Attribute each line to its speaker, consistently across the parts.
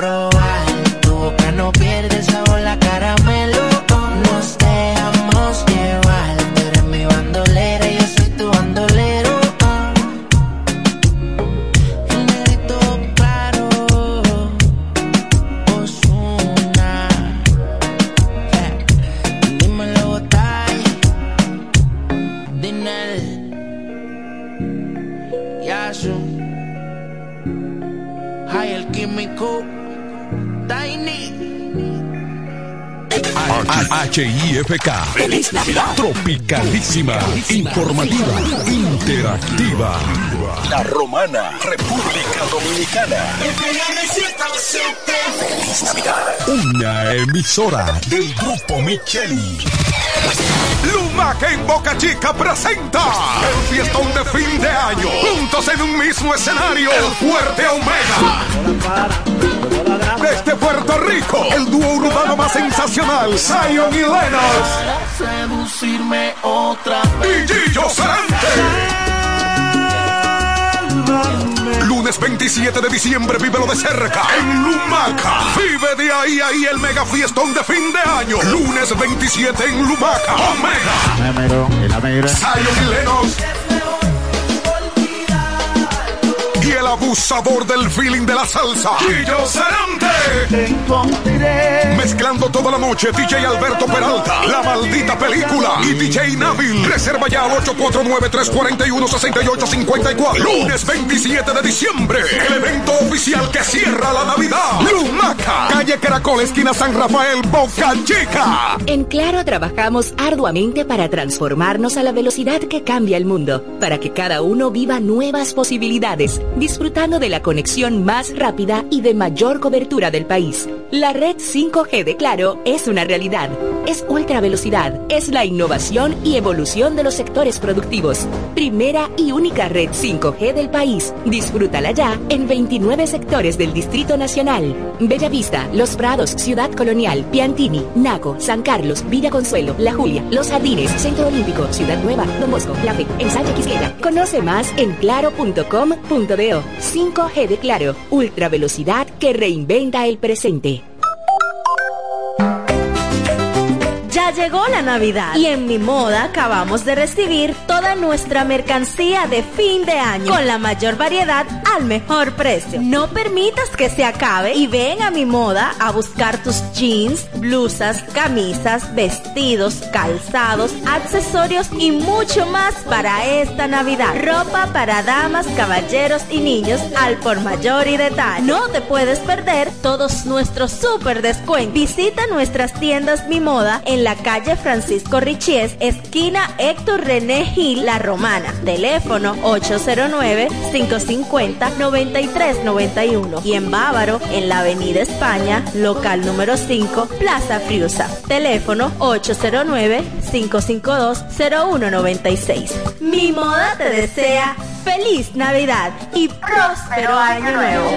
Speaker 1: pro. Calísima, informativa, interactiva. La Romana, República Dominicana. Feliz Navidad. Una emisora del Grupo Micheli.
Speaker 2: Luma que en Boca Chica presenta el fiestón de fin de año. Juntos en un mismo escenario, el Fuerte Omega. Desde Puerto Rico, el dúo urbano más sensacional, Zion y Lennox.
Speaker 3: Otra
Speaker 2: vez. Lunes 27 de diciembre, vívelo de cerca en Lumaca. Vive de ahí ahí el mega fiestón de fin de año. Lunes 27 en Lumaca. Omega. abusador del feeling de la salsa. Guillo Cerante. Mezclando toda la noche, DJ Alberto Peralta, La Maldita Película y DJ Nabil. Reserva ya al 849-341-6854. Lunes 27 de diciembre, el evento oficial que cierra la Navidad. Lumaca, calle Caracol, esquina San Rafael, Boca Chica.
Speaker 4: En Claro trabajamos arduamente para transformarnos a la velocidad que cambia el mundo, para que cada uno viva nuevas posibilidades disfrutando de la conexión más rápida y de mayor cobertura del país. La red 5G de Claro es una realidad. Es ultra velocidad, es la innovación y evolución de los sectores productivos. Primera y única red 5G del país. Disfrútala ya en 29 sectores del Distrito Nacional. Bellavista, Los Prados, Ciudad Colonial, Piantini, Naco, San Carlos, Villa Consuelo, La Julia, Los Jardines, Centro Olímpico, Ciudad Nueva, Don Bosco, La Fe, Ensanche Quisqueya. Conoce más en claro.com.do. 5G de Claro, ultra velocidad que reinventa el presente.
Speaker 5: Ya llegó la Navidad y en Mi Moda acabamos de recibir toda nuestra mercancía de fin de año con la mayor variedad al mejor precio. No permitas que se acabe y ven a Mi Moda a buscar tus jeans, blusas, camisas, vestidos, calzados, accesorios y mucho más para esta Navidad. Ropa para damas, caballeros y niños al por mayor y detalle. No te puedes perder todos nuestros super descuentos. Visita nuestras tiendas Mi Moda en la calle Francisco Richies, esquina Héctor René Gil, La Romana. Teléfono 809-550-9391. Y en Bávaro, en la Avenida España, local número 5, Plaza Friusa. Teléfono 809-552-0196. Mi moda te desea feliz Navidad y próspero año nuevo.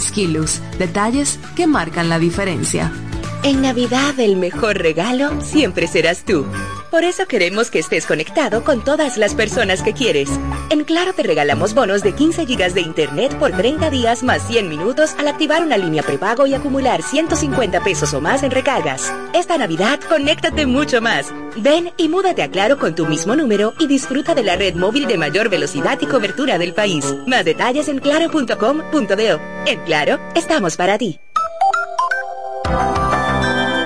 Speaker 6: Skilus, detalles que marcan la diferencia.
Speaker 4: En Navidad el mejor regalo siempre serás tú. Por eso queremos que estés conectado con todas las personas que quieres. En Claro te regalamos bonos de 15 GB de Internet por 30 días más 100 minutos al activar una línea prepago y acumular 150 pesos o más en recargas. Esta Navidad, conéctate mucho más. Ven y múdate a Claro con tu mismo número y disfruta de la red móvil de mayor velocidad y cobertura del país. Más detalles en claro.com.do. En Claro, estamos para ti.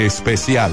Speaker 1: especial.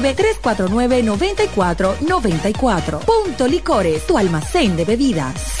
Speaker 7: 809-349-9494. Punto Licores, tu almacén de bebidas.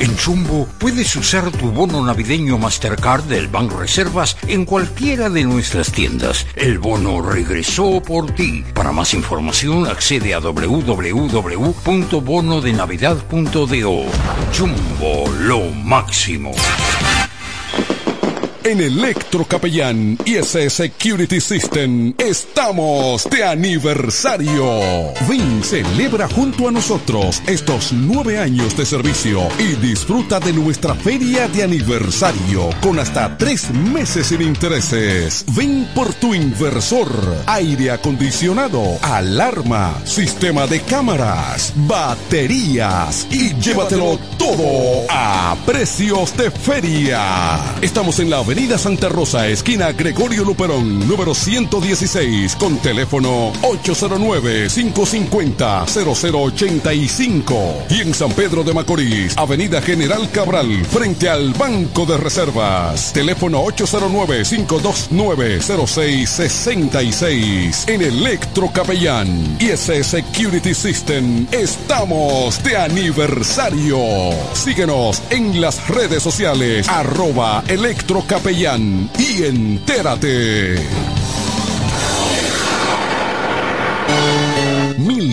Speaker 8: En Chumbo puedes usar tu bono navideño Mastercard del Banco Reservas en cualquiera de nuestras tiendas. El bono regresó por ti. Para más información accede a www.bonodenavidad.do. Chumbo, lo máximo.
Speaker 1: En Electrocapellán ese Security System estamos de aniversario. Ven, celebra junto a nosotros estos nueve años de servicio y disfruta de nuestra feria de aniversario con hasta tres meses sin intereses. Ven por tu inversor, aire acondicionado, alarma, sistema de cámaras, baterías y llévatelo todo a precios de feria. Estamos en la Avenida Santa Rosa, esquina Gregorio Luperón, número 116, con teléfono 809-550-0085. Y en San Pedro de Macorís, Avenida General Cabral, frente al Banco de Reservas. Teléfono 809-529-0666. En Electro Capellán y ese Security System, estamos de aniversario. Síguenos en las redes sociales, arroba Electro y entérate.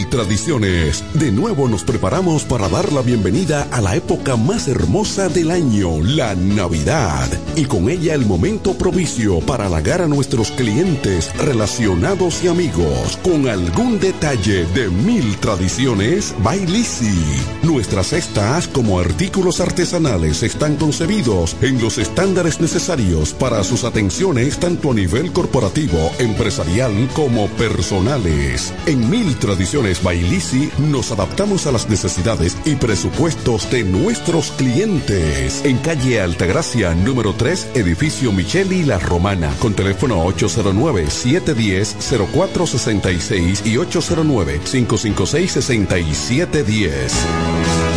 Speaker 1: Tradiciones. De nuevo nos preparamos para dar la bienvenida a la época más hermosa del año, la Navidad. Y con ella el momento propicio para halagar a nuestros clientes, relacionados y amigos con algún detalle de mil tradiciones Bailisi. Nuestras cestas como artículos artesanales están concebidos en los estándares necesarios para sus atenciones tanto a nivel corporativo, empresarial como personales. En mil tradiciones Bailisi nos adaptamos a las necesidades y presupuestos de nuestros clientes. En calle Altagracia, número 3, edificio Micheli La Romana, con teléfono 809-710-0466 y 809-556-6710.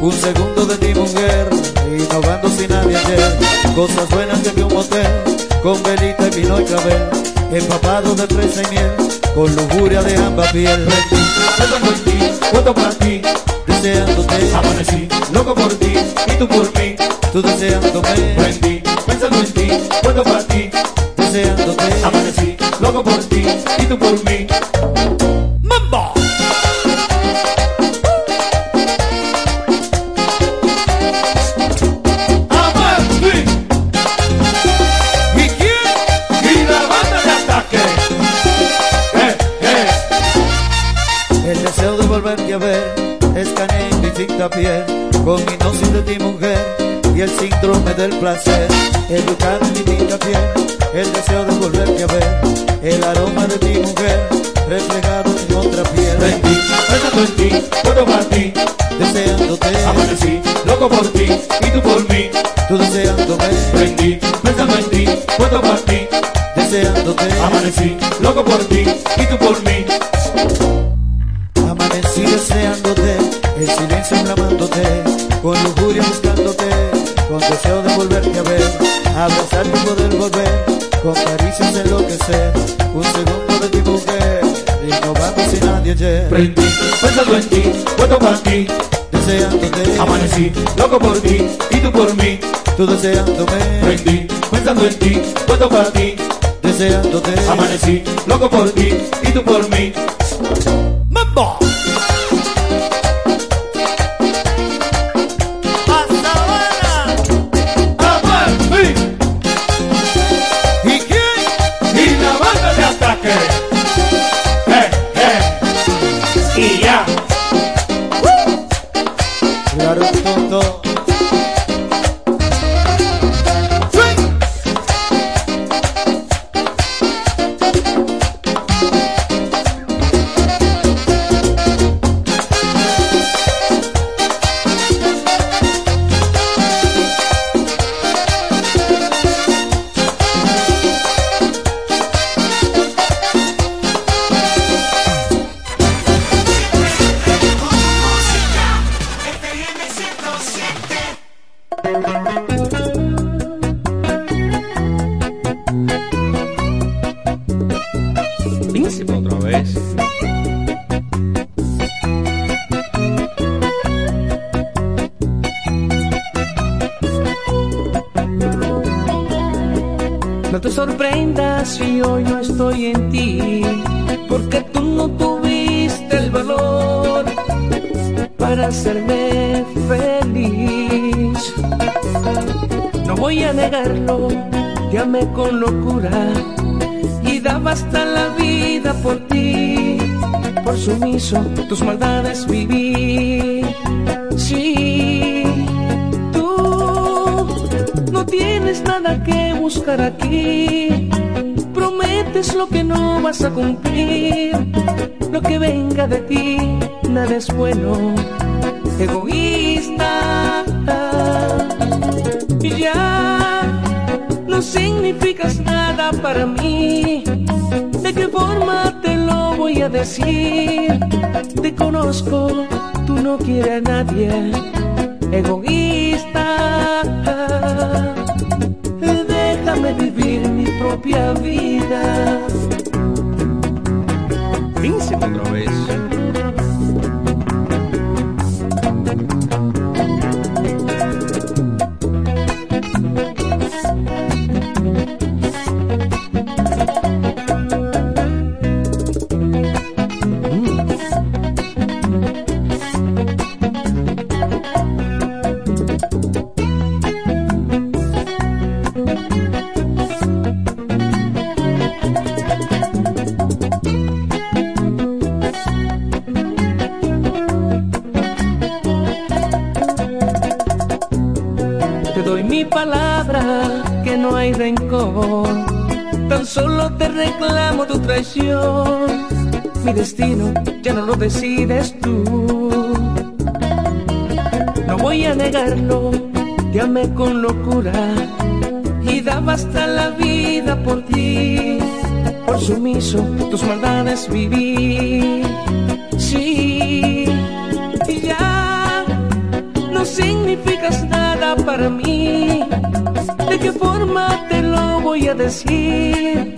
Speaker 9: Un segundo de ti mujer, innovando sin nadie ayer, cosas buenas de un motel, con velita y vino y clavel, empapado de fresa y miel, con lujuria de ambas piel,
Speaker 10: Pensando en ti, puesto para ti.
Speaker 9: deseándote,
Speaker 10: Amanecí, loco por ti, y tú por mí.
Speaker 9: tú deseándome,
Speaker 10: Prendí, pensando en ti, puesto para ti.
Speaker 9: deseándote,
Speaker 10: Amanecí, loco por ti, y tú por mí.
Speaker 9: En distinta piel con hipnosis de ti mujer y el síndrome del placer educado en distinta piel el deseo de volverte a ver el aroma de ti mujer reflejado en otra piel
Speaker 10: Prendí, pensando en ti, puesto para ti.
Speaker 9: deseándote
Speaker 10: Amanecí, loco por ti, y tú por mí.
Speaker 9: tú deseándome
Speaker 10: Prendí, pensando en ti, puesto para ti.
Speaker 9: deseándote
Speaker 10: Amanecí, loco por ti, y tú por mí.
Speaker 9: Amanecí deseándote, en silencio clamándote, con lujuria buscándote, con deseo de volverte a ver, abrazarte y poder volver, con caricias enloquecer, un segundo de ti mujer, innovando sin nadie ayer,
Speaker 10: Prendí, pensando en ti, puesto para ti.
Speaker 9: deseándote,
Speaker 10: Amanecí, loco por ti, y tú por mí.
Speaker 9: tú deseándome,
Speaker 10: Prendí, pensando en ti, puesto para ti.
Speaker 9: deseándote,
Speaker 10: Amanecí, loco por ti, y tú por mí. ¡Mambo!
Speaker 3: Estoy en ti, porque tú no tuviste el valor para hacerme feliz. No voy a negarlo, te con locura y daba hasta la vida por ti. Por sumiso, tus maldades viví. Sí, tú no
Speaker 11: tienes nada que buscar aquí. Prometes lo que no vas a cumplir. Lo que venga de ti, nada es bueno. Egoísta. Ya no significas nada para mí. ¿De qué forma te lo voy a decir? Te conozco, tú no quieres a nadie. Egoísta propia vida.
Speaker 3: Vincent otra
Speaker 11: reclamo tu traición. Mi destino ya no lo decides tú. No voy a negarlo, te amé con locura y daba hasta la vida por ti. Por sumiso, tus maldades viví. Sí, y ya no significas nada para mí. ¿De qué forma te lo voy a decir?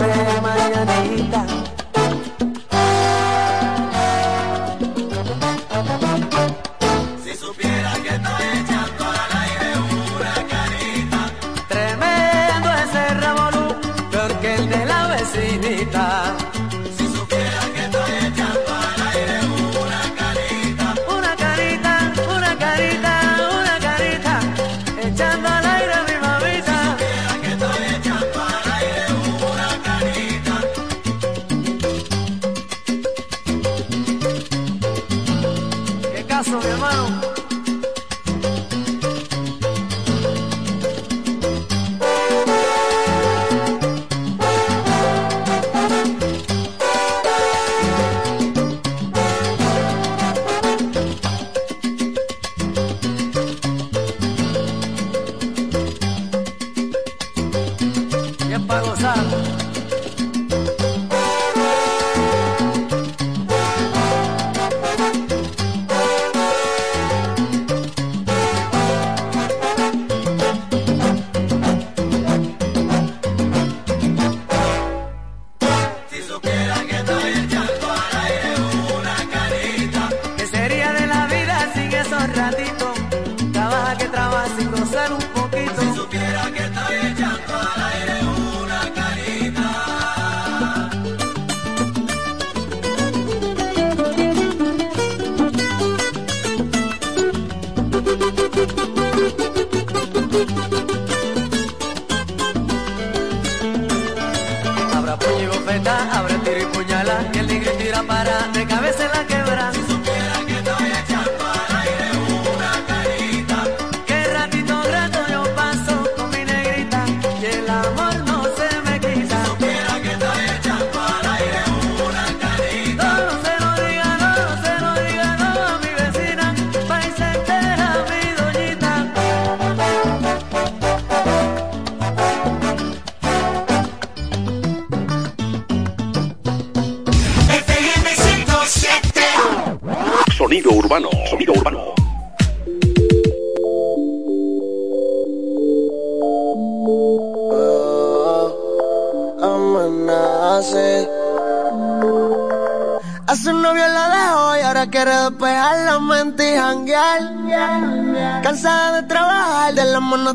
Speaker 12: Mañanita.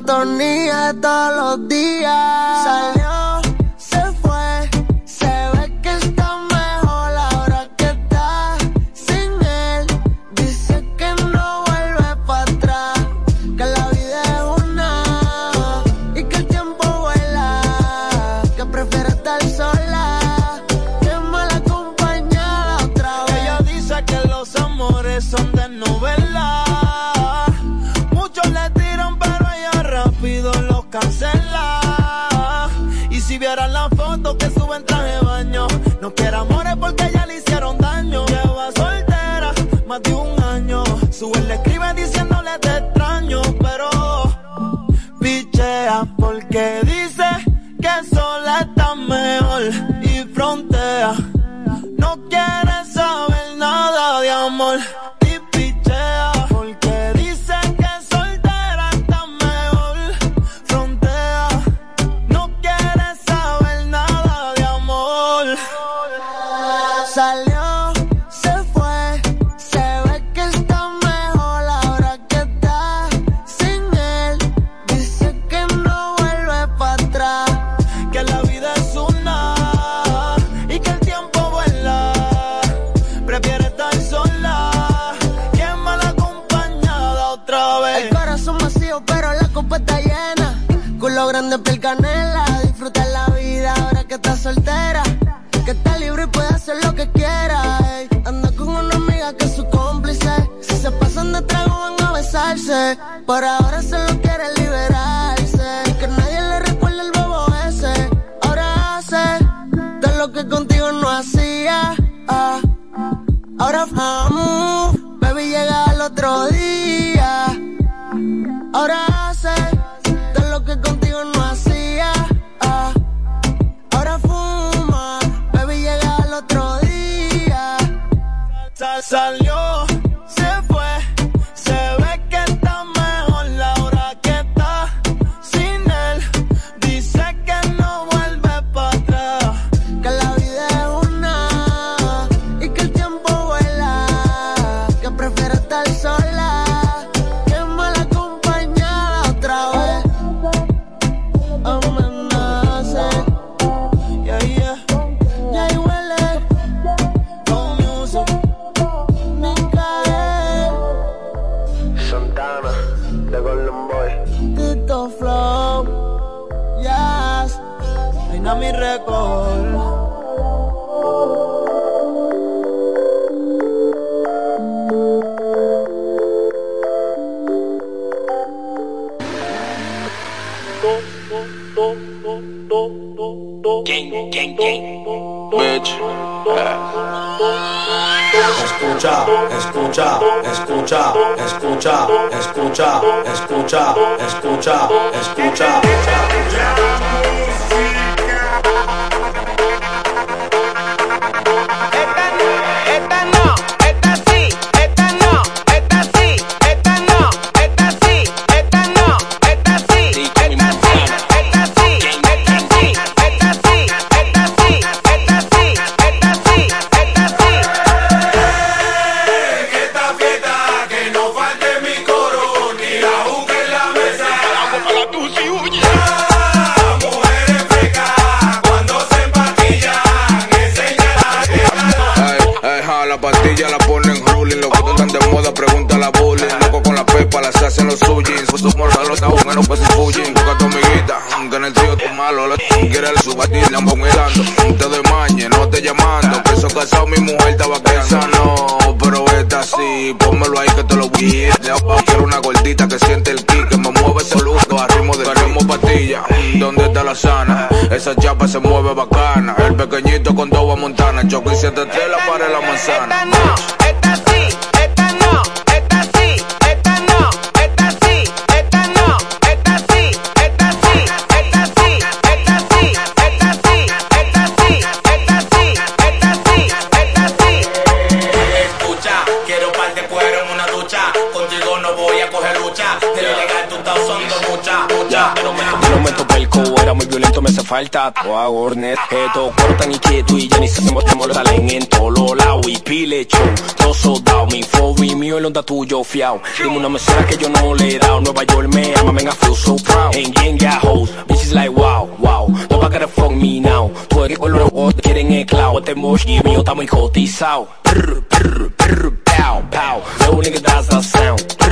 Speaker 12: De
Speaker 13: piel canela. Disfruta la vida ahora que estás soltera. Que está libre y puede hacer lo que quiera. Anda con una amiga que es su cómplice. Si se pasan de trago van a besarse. Por ahora
Speaker 14: se
Speaker 12: solo salir. confiado. Dime una mesera que yo no le he dado. Nueva York me ama, man, feel so proud. And gang got hoes, bitches like wow, wow. Nobody gotta fuck me now. Tú eres el lobo, oh, quieren el clavo. Este mochi mío está muy cotizado. Prr, prr, prr, pow, pow. No nigga that's the sound.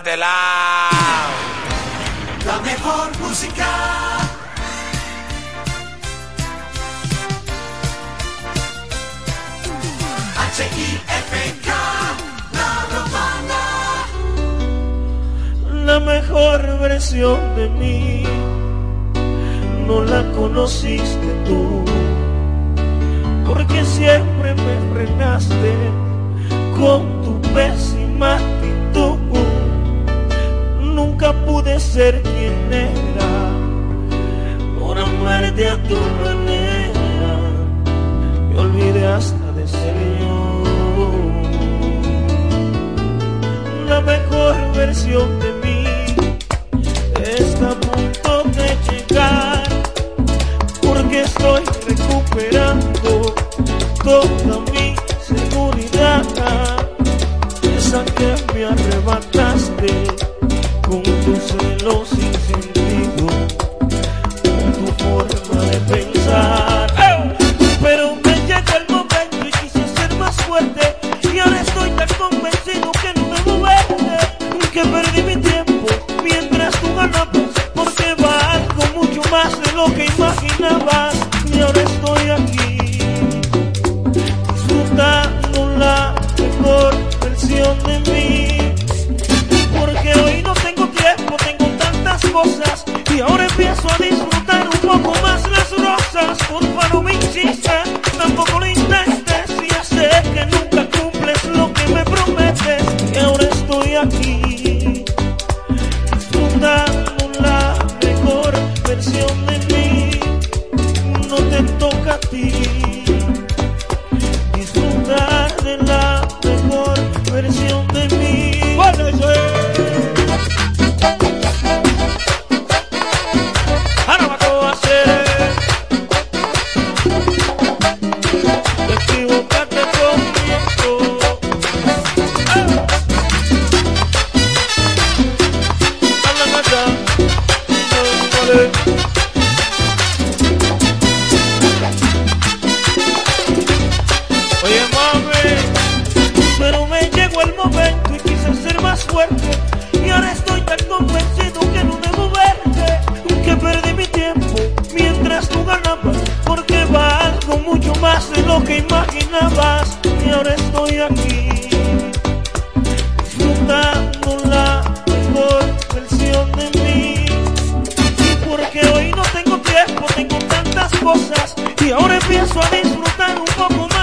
Speaker 15: de. Este la mejor música. H-I-F-K, la romana.
Speaker 16: La mejor versión de mí no la conociste tú y ahora empiezo a disfrutar un poco más.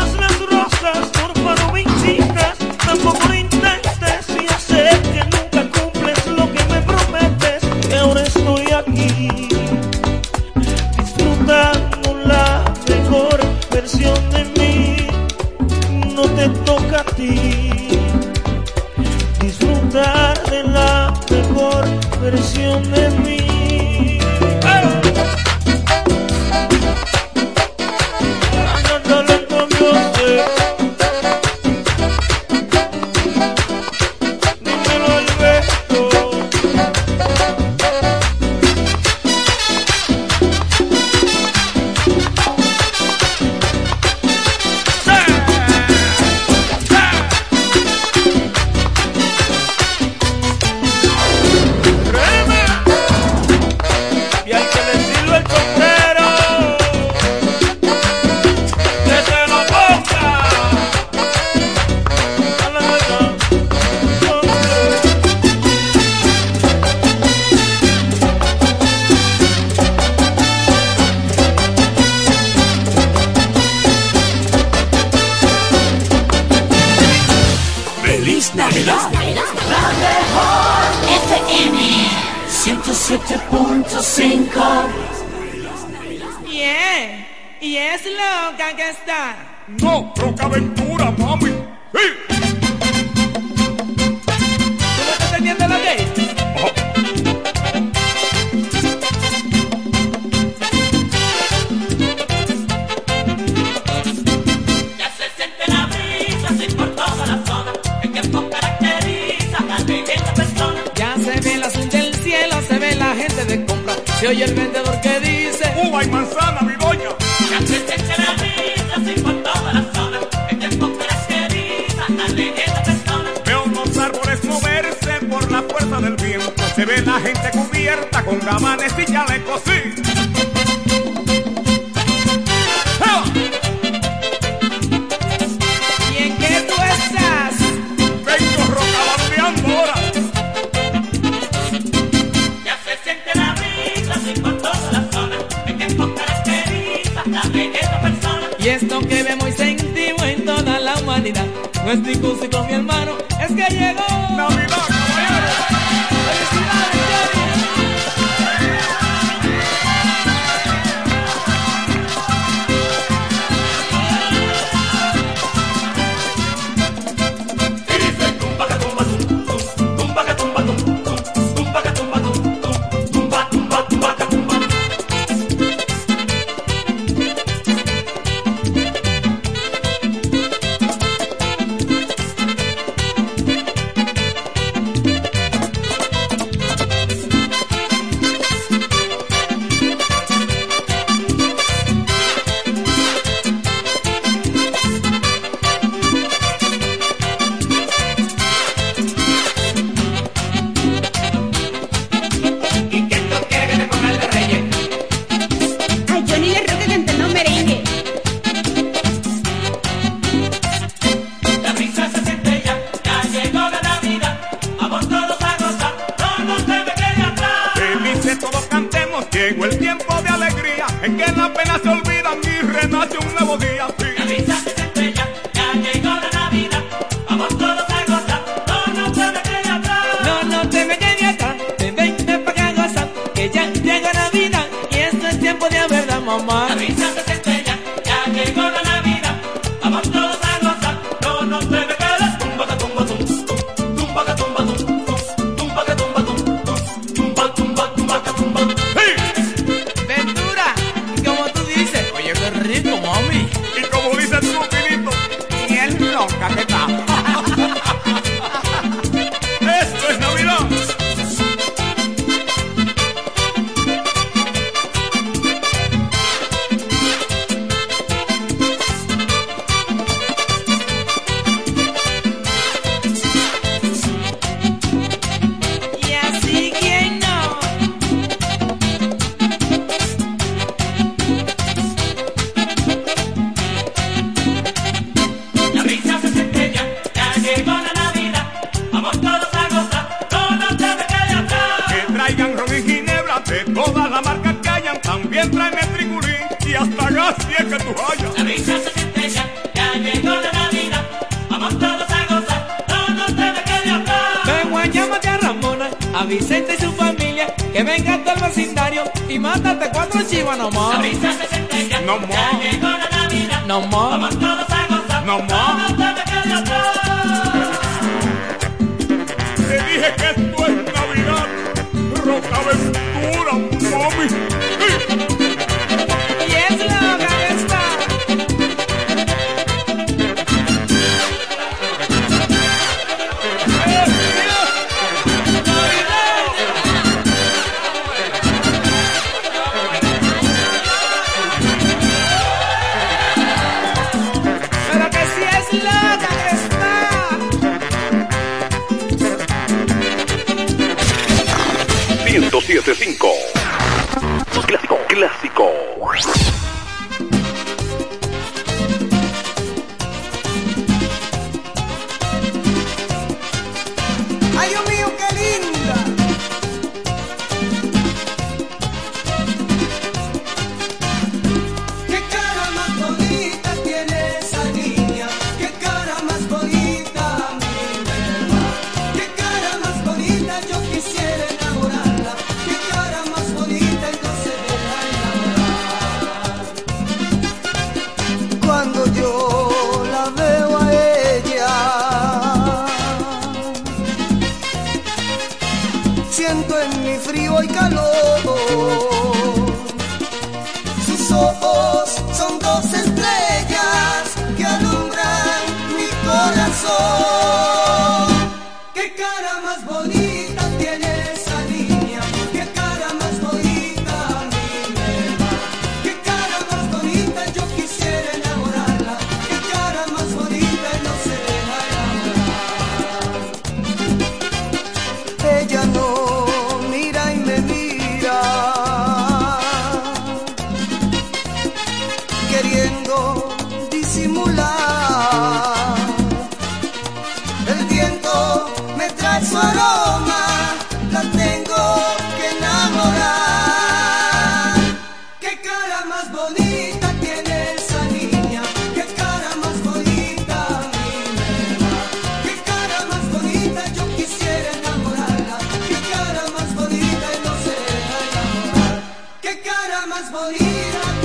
Speaker 1: mais
Speaker 11: bonita.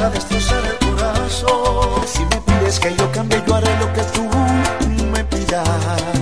Speaker 17: a
Speaker 18: destrozar el corazón. Si me pides que yo cambie, yo haré lo que tú me pidas.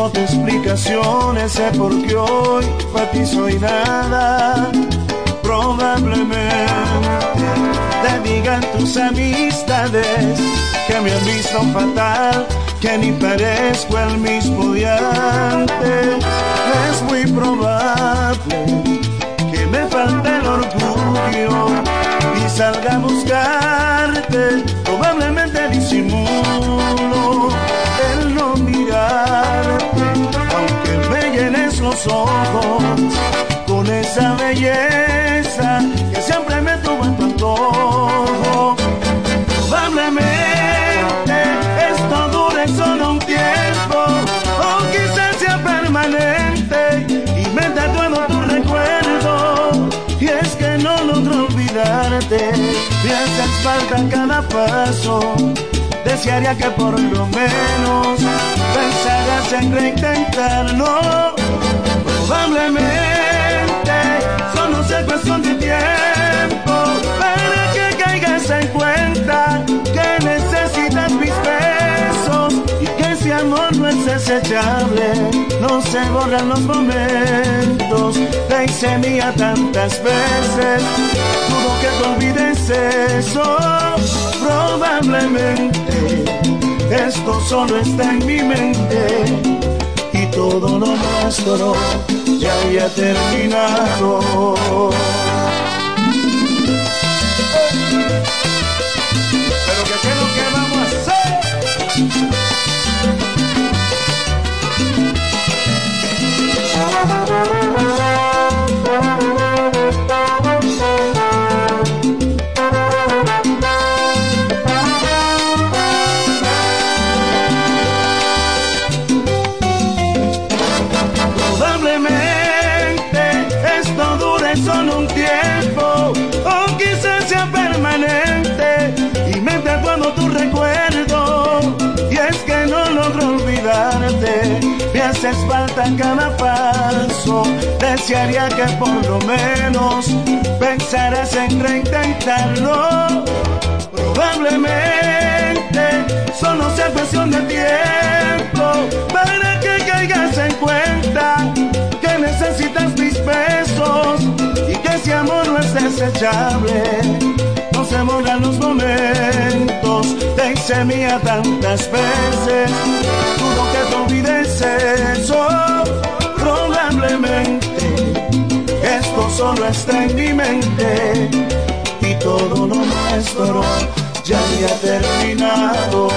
Speaker 19: Pidiéndote explicaciones, sé por qué hoy para ti soy nada. Probablemente te digan tus amistades que me han visto fatal, que ni parezco el mismo de antes. Es muy probable que me falte el orgullo y salga a buscarte. Probablemente disimulo que siempre me tuvo en tu antojo. Probablemente esto dure solo un tiempo, o quizás sea permanente y me tatuado tu recuerdo. Y es que no logro olvidarte, me haces falta en cada paso. Desearía que por lo menos pensaras en reintentarlo. Probablemente solo sea cuestión de tiempo para que caigas en cuenta que necesitas mis besos y que ese amor no es desechable, no se borran los momentos. Te hice mía tantas veces, dudo que te olvides eso. Probablemente esto solo está en mi mente y todo lo nuestro ya había terminado. cada paso, desearía que por lo menos pensaras en reintentarlo. Probablemente solo sea cuestión de tiempo para que caigas en cuenta que necesitas mis besos y que ese amor no es desechable se borran los momentos. Te semilla tantas veces, dudo que te olvides eso. Probablemente esto solo está en mi mente y todo lo nuestro ya había terminado.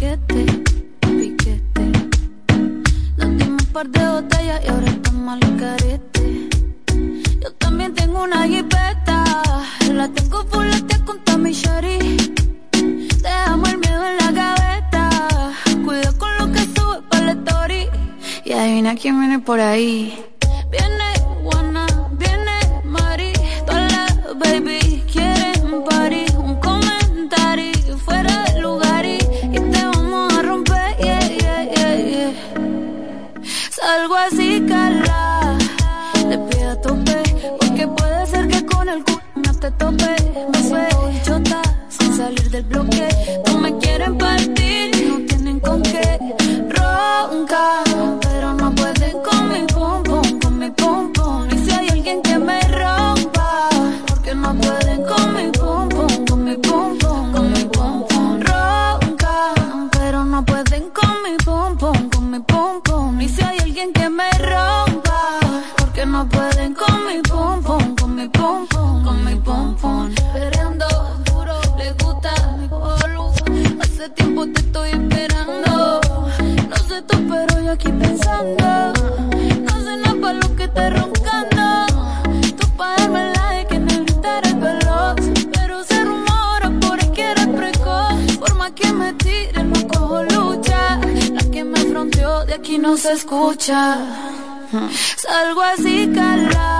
Speaker 20: piquete, piquete. Nos dimos un par de botellas y ahora estamos al carete. Yo también tengo una jipeta, la tengo fulete con Tommy Shari. Dejamos el miedo en la gaveta, cuida con lo que sube para la story. Y adivina quién viene por ahí. Salgo así calado.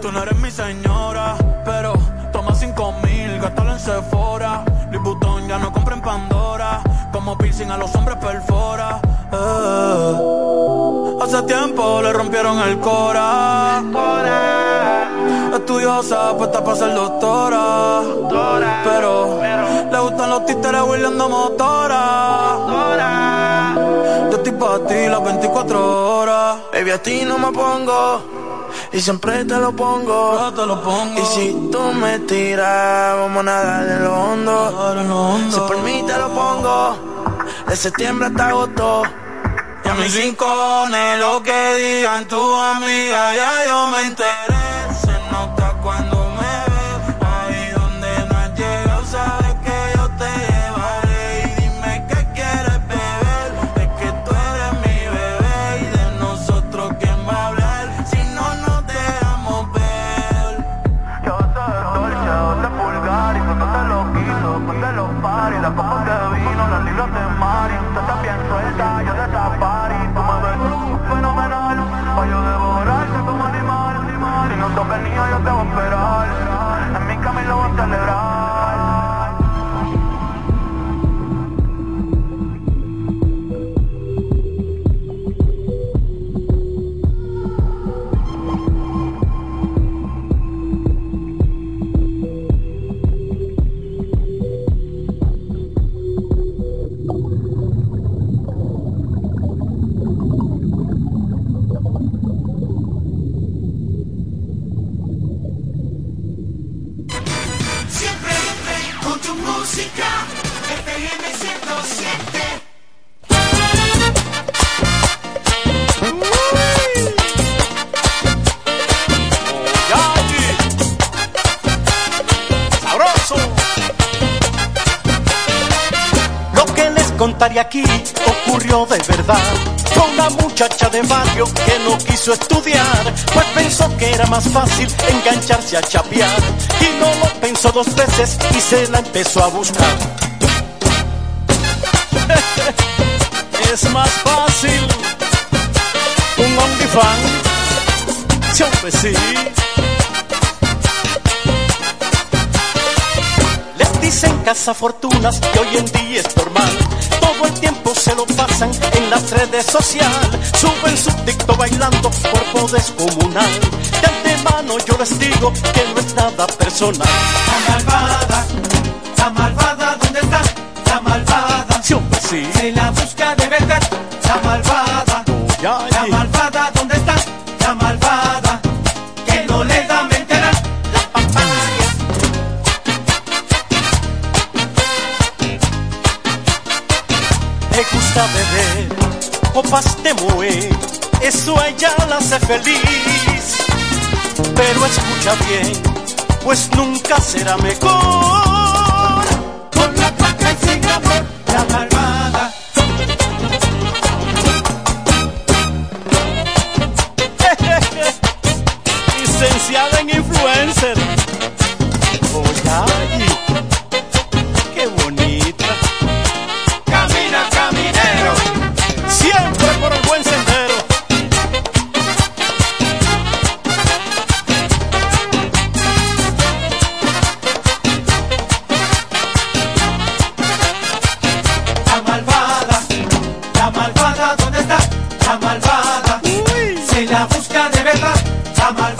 Speaker 21: Tú no eres mi señora, pero toma cinco mil, gástalo en Sephora. Louis Vuitton ya no compra en Pandora. Como piercing a los hombres perfora. Eh. Hace tiempo le rompieron el cora. Estudiosa, puesta para ser doctora. Pero le gustan los títeres huirleando motora. Yo estoy para ti las 24 horas.
Speaker 22: Baby, a ti no me pongo. Y siempre te lo pongo.
Speaker 21: te lo pongo.
Speaker 22: Y si tú me tiras, vamos a nadar en lo hondo. Si por mí te lo pongo. De septiembre hasta agosto.
Speaker 21: Y a mis rincones, lo que digan tu amiga, ya yo me enteré.
Speaker 23: Contaré aquí ocurrió de verdad. Con una muchacha de barrio que no quiso estudiar, pues pensó que era más fácil engancharse a chapear. Y no lo pensó dos veces y se la empezó a buscar. es más fácil un OnlyFans. Sí, hombre, sí. Les dicen cazafortunas que hoy en día es normal. Todo el tiempo se lo pasan en las redes sociales. Suben su TikTok bailando, cuerpo descomunal. De antemano yo les digo que no es nada personal.
Speaker 15: La malvada, la malvada, ¿dónde está? La malvada,
Speaker 23: Sí, hombre, sí.
Speaker 15: se la busca de verdad. La malvada,
Speaker 23: Ya,
Speaker 15: la malvada,
Speaker 23: copas de moe, eso a ella la hace feliz. Pero escucha bien, pues nunca será mejor.
Speaker 15: Con la paca y sin amor, la malvada. La malvada, se la busca de verdad. La malvada,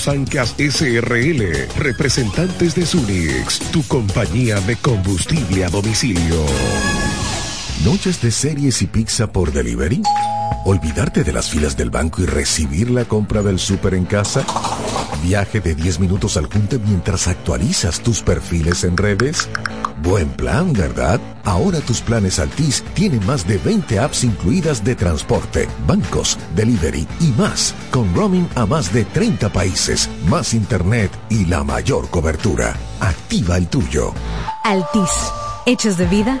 Speaker 24: Sancas SRL, representantes de Sunix, tu compañía de combustible a domicilio.
Speaker 25: ¿Noches de series y pizza por delivery? ¿Olvidarte de las filas del banco y recibir la compra del súper en casa? ¿Viaje de 10 minutos al junte mientras actualizas tus perfiles en redes? Buen plan, ¿verdad? Ahora tus planes Altis tienen más de 20 apps incluidas de transporte, bancos, delivery y más, con roaming a más de 30 países, más internet y la mayor cobertura. Activa el tuyo.
Speaker 26: Altis. Hechos de vida,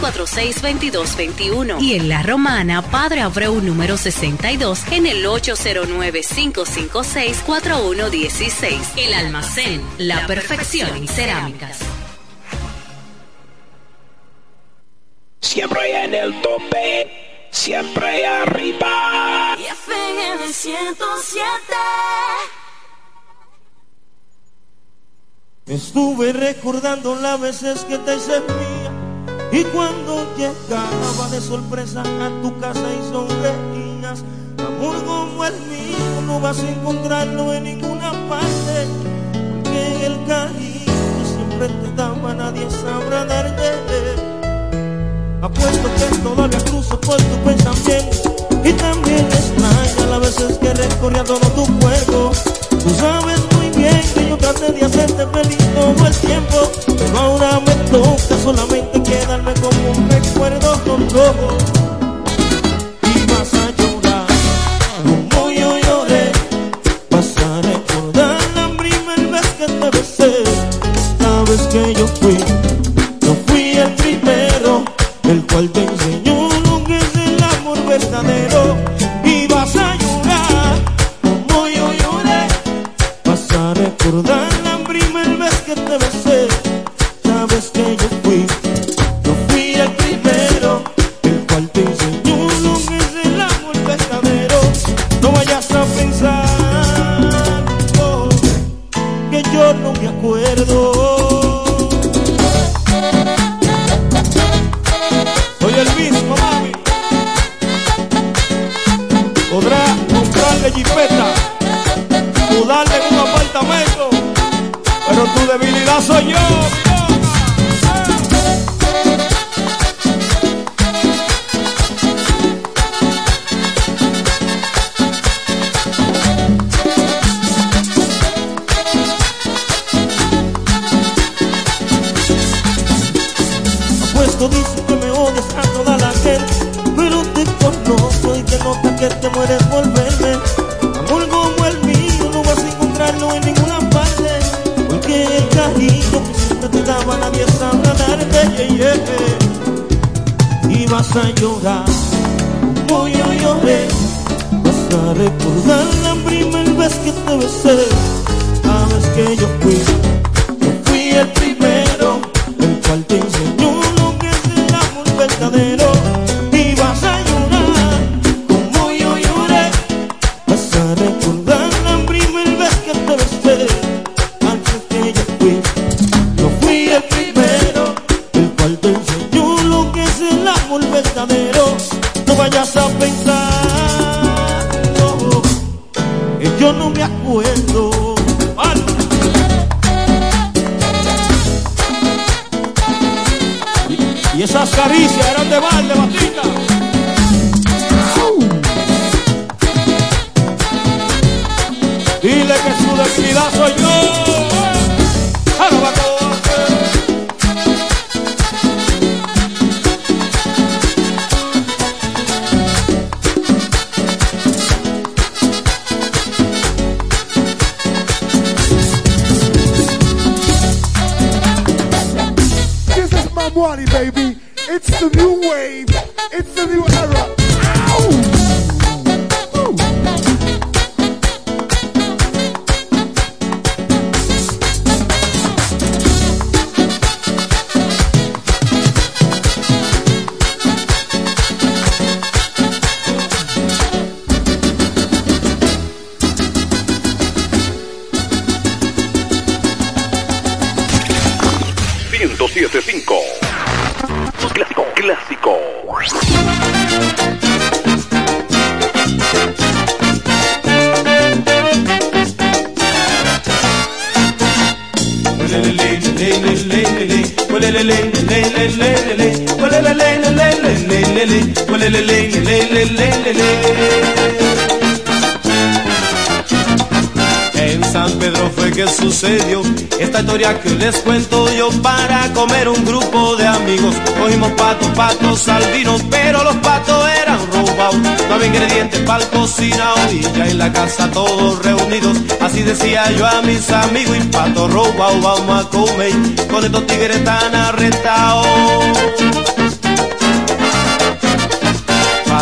Speaker 27: 246-2221. Y en La Romana, Padre Abreu número 62 en el 809-556-4116. El almacén, la perfección en cerámicas.
Speaker 28: Siempre en el tope, siempre arriba.
Speaker 20: Y FM 107
Speaker 16: Estuve recordando las veces que te hice y cuando llegaba de sorpresa a tu casa y sonreías Amor como el mío no vas a encontrarlo en ninguna parte Porque el cariño que siempre te daba nadie sabrá darte. Apuesto que todavía cruzo por tu pensamiento Y también extraña las veces que recorría todo tu cuerpo. Tú sabes siento yo traté de hacerte feliz todo el tiempo, pero ahora me toca solamente quedarme como un recuerdo con loco. Y vas a llorar, como yo lloré, vas a recordar la primera vez que te besé, sabes que yo fui, yo fui el primero, el cual te comprarle jipeta, mudarle en un apartamento, pero tu debilidad soy yo. Besé. Sabes que yo fui, fui el primero, el cual te el
Speaker 29: cocinado y la casa todos reunidos. Así decía yo a mis amigos y patos robados vamos a comer. Con estos tigres tan arrestados.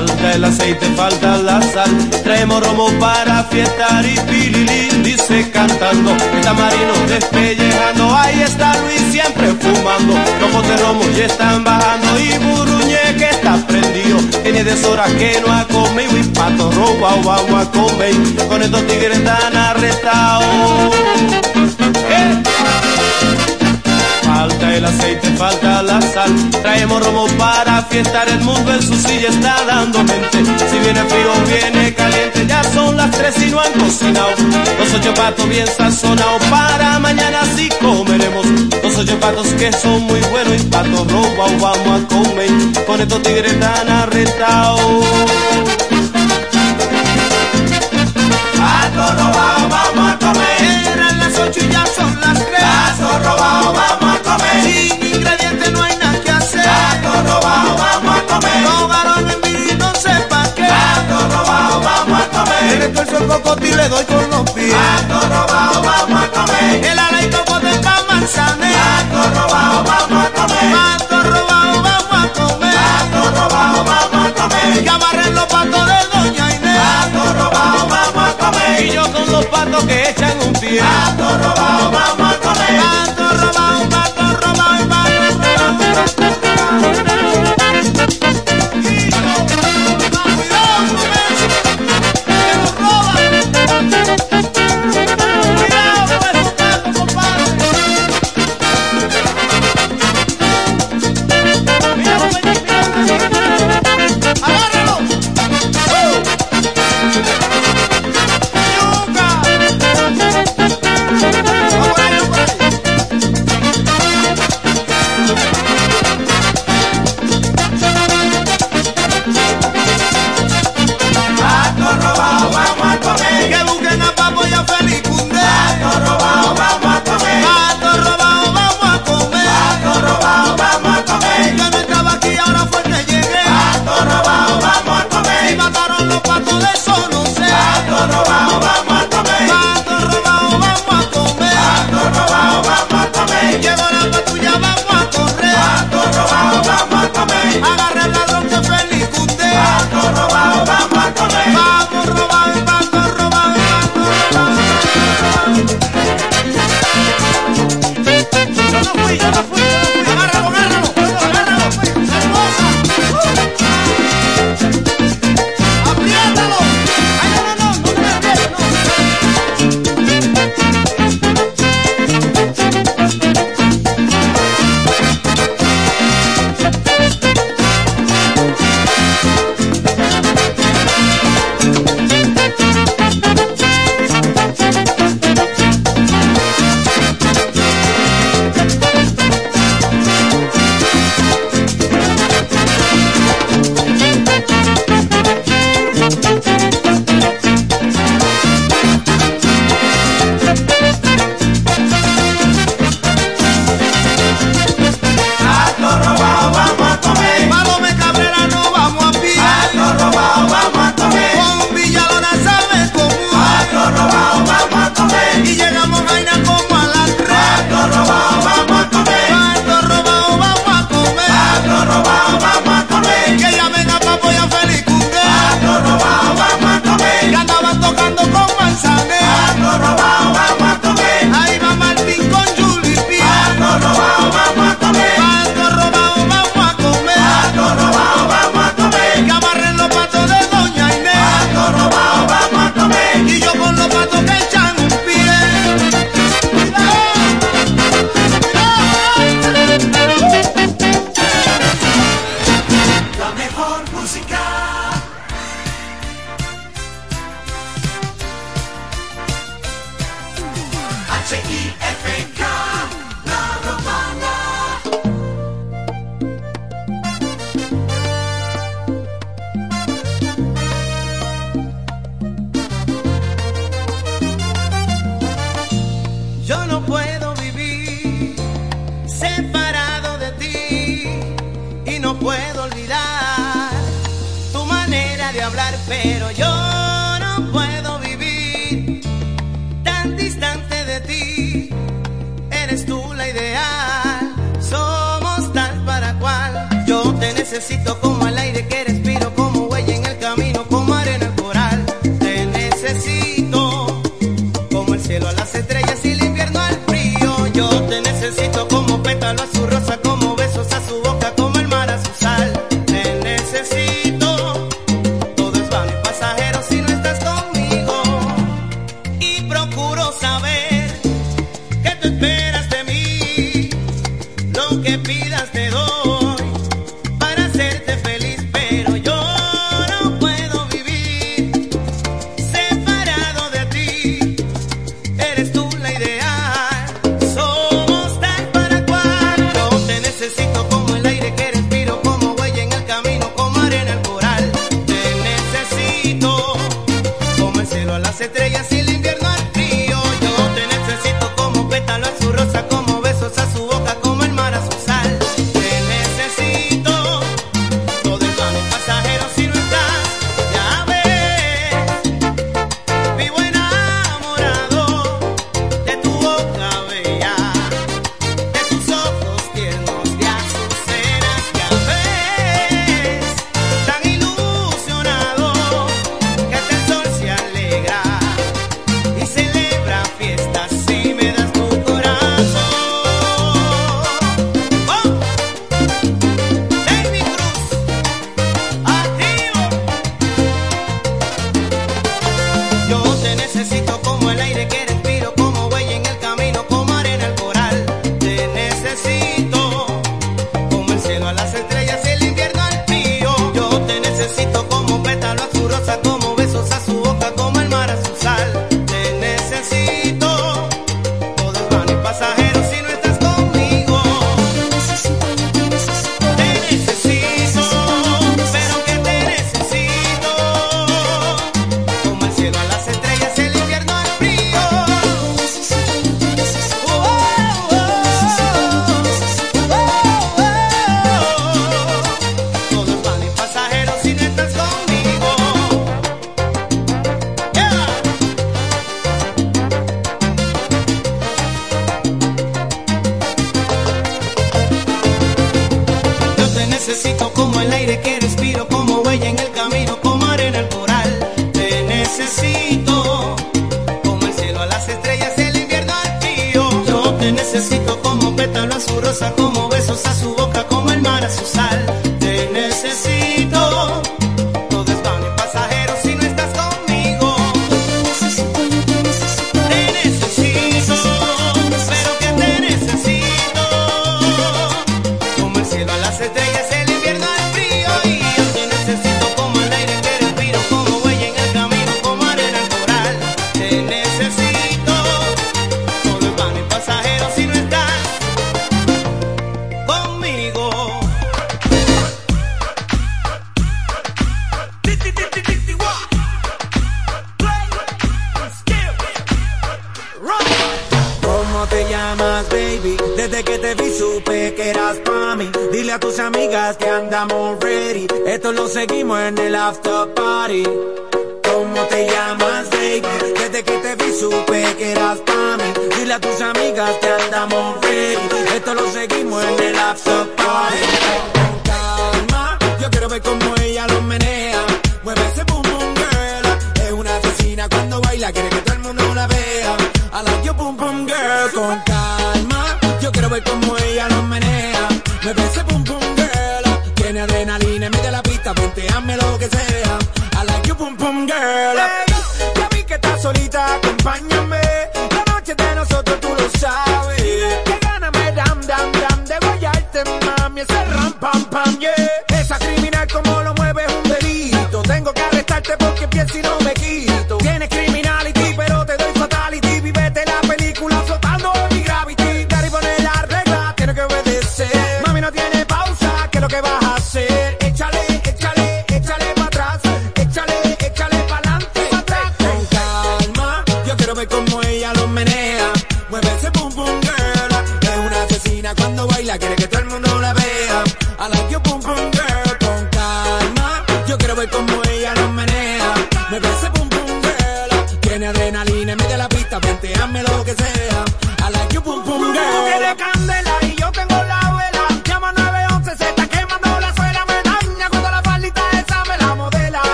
Speaker 29: Falta el aceite, falta la sal. Traemos romo para fiestar y pililín dice cantando. El tamarino despellejando. Ahí está Luis siempre fumando. Los botes de romo ya están bajando. Y Buruñe que está prendido. Tiene deshoras que no ha comido. Y pato robado vamos a comer. Con estos tigres tan arrestados. ¡Eh! Falta el aceite, falta la sal. Traemos romo para fiestar. El mundo en su silla está dando mente. Si viene frío, viene caliente. Ya son las tres y no han cocinado. Los ocho patos bien sazonados. Para mañana sí comeremos. Los ocho patos que son muy buenos. Y patos robados vamos a comer. Con estos tigres tan arrestados.
Speaker 14: Pato robado, vamos a comer.
Speaker 16: Eran las ocho y ya son las tres.
Speaker 14: Pato robado, vamos
Speaker 16: el cocoti le doy con los pies.
Speaker 14: A toro bajo vamos a comer.
Speaker 16: El ala y
Speaker 12: coco de pan manzanero. Vamos a comer. A robado, vamos a comer. A toro bajo vamos a comer. Que amarren los patos de doña Inés. A robado, vamos a comer. Y yo con los patos que echan un pie. Que pidas te doy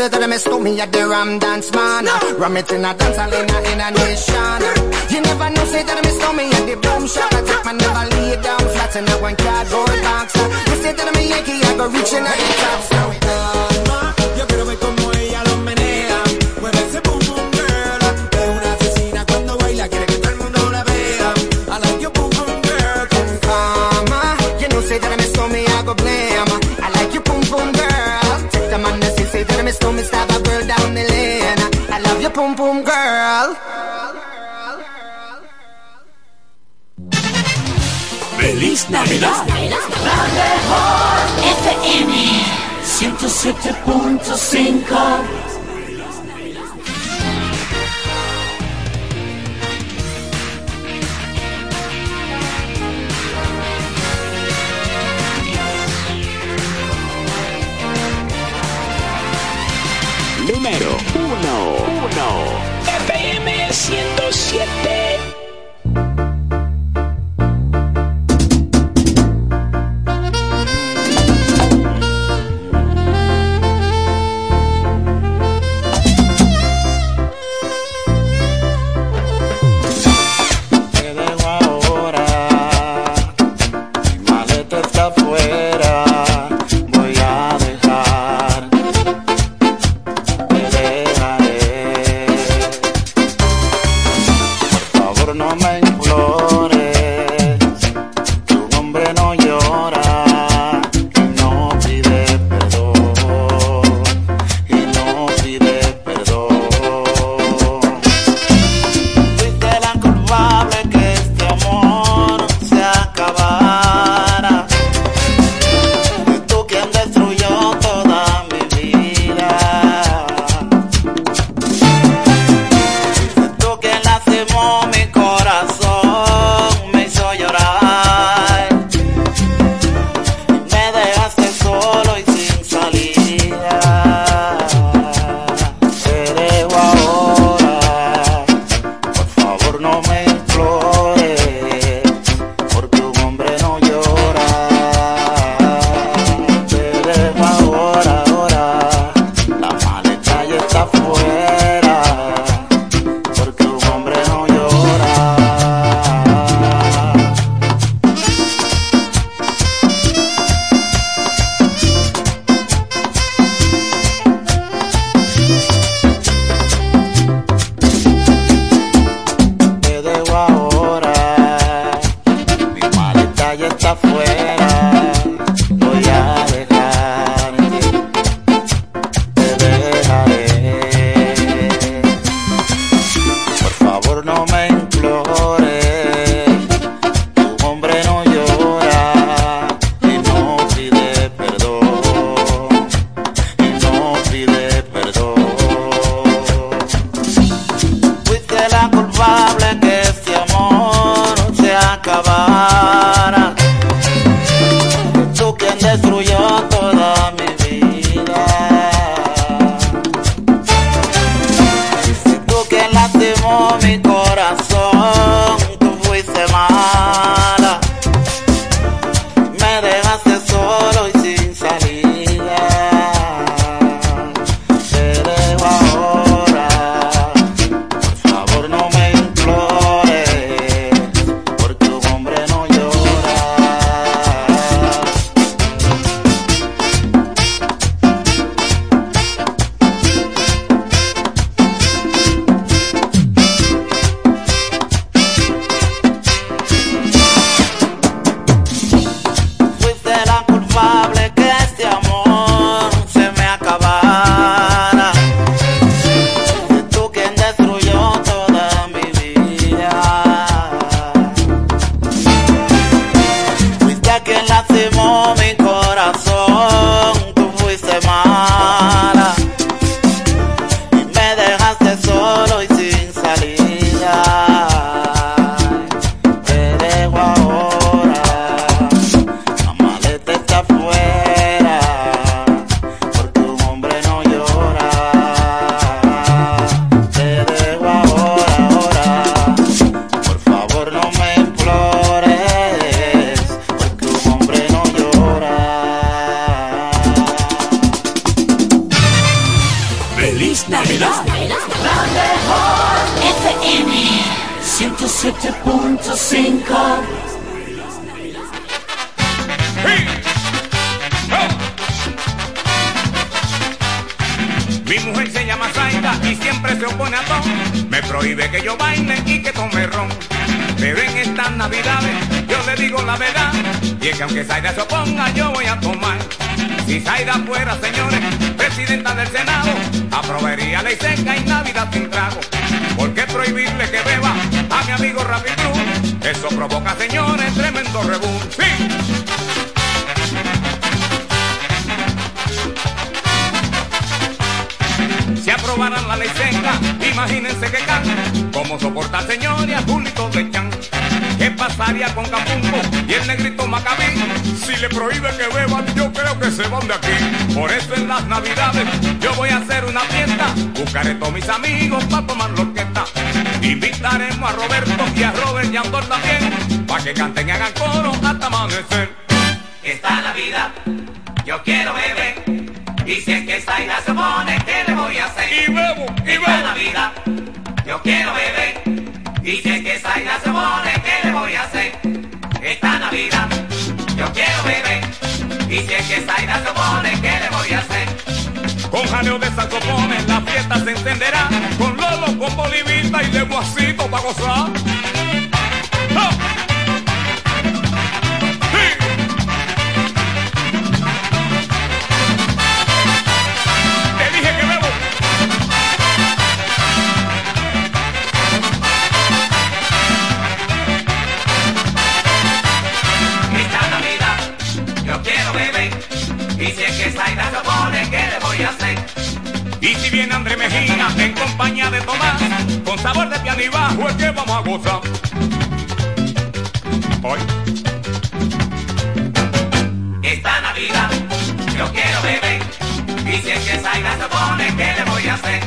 Speaker 30: say that I'm miss me at the Ram Dance Man. No. Ram it in a dance hall in a, in a nation. You never know, say that I'm miss me at the boom shop. I take my never lay down flat in a one cardboard box. You say that I'm a Yankee, I go reaching out the top. So,
Speaker 10: pum pum girl.
Speaker 15: Feliz Navidad.
Speaker 31: La mejor FM 107.5
Speaker 14: Y
Speaker 32: si
Speaker 33: es que Zaira se pone, ¿qué le voy a hacer?
Speaker 32: Con jaleo de saxofones la fiesta se encenderá, con Lolo, con Bolivita y Leguacito para gozar. Compañía de Tomás, con sabor de piano y bajo es que vamos a gozar. Hoy.
Speaker 33: Esta Navidad yo quiero beber. Y si es que Zaira se pone, ¿qué le voy a hacer?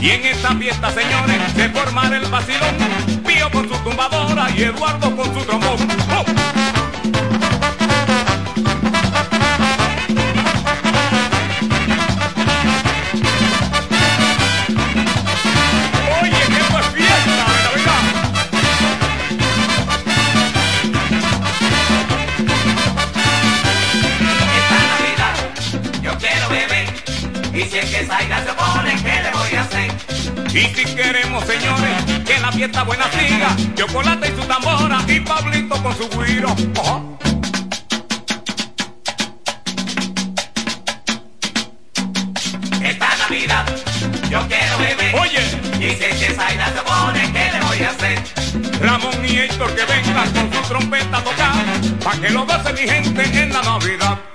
Speaker 32: Y en esta fiesta, señores, se formará el vacilón. Pío con su tumbadora y Eduardo con su trombón. ¡Oh! La fiesta buena siga, Chocolate y su tambora y Pablito con su guiro. Ojo.
Speaker 33: Esta Navidad yo quiero beber.
Speaker 32: Oye.
Speaker 33: Y si es que Zaira se pone, ¿qué le voy a hacer?
Speaker 32: Ramón y Héctor que vengan con su trompeta a tocar, pa' que lo goce mi gente en la Navidad.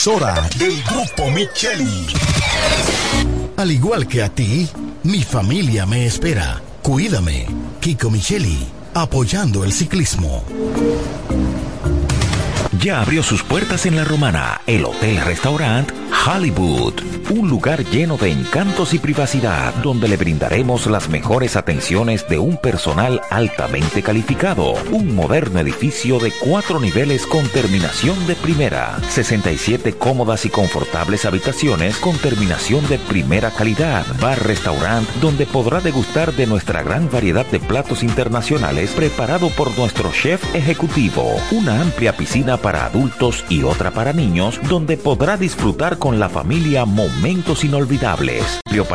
Speaker 1: Emisora
Speaker 25: del Grupo Micheli.
Speaker 34: Al igual que a ti, mi familia me espera. Cuídame. Kiko Micheli, apoyando el ciclismo.
Speaker 35: Ya abrió sus puertas en La Romana, el Hotel Restaurant Hollywood, un lugar lleno de encantos y privacidad donde le brindaremos las mejores atenciones de un personal altamente calificado, un moderno edificio de cuatro niveles con terminación de primera, 67 cómodas y confortables habitaciones con terminación de primera calidad, bar-restaurant donde podrá degustar de nuestra gran variedad de platos internacionales preparado por nuestro chef ejecutivo, una amplia piscina para adultos y otra para niños donde podrá disfrutar con la familia momentos inolvidables.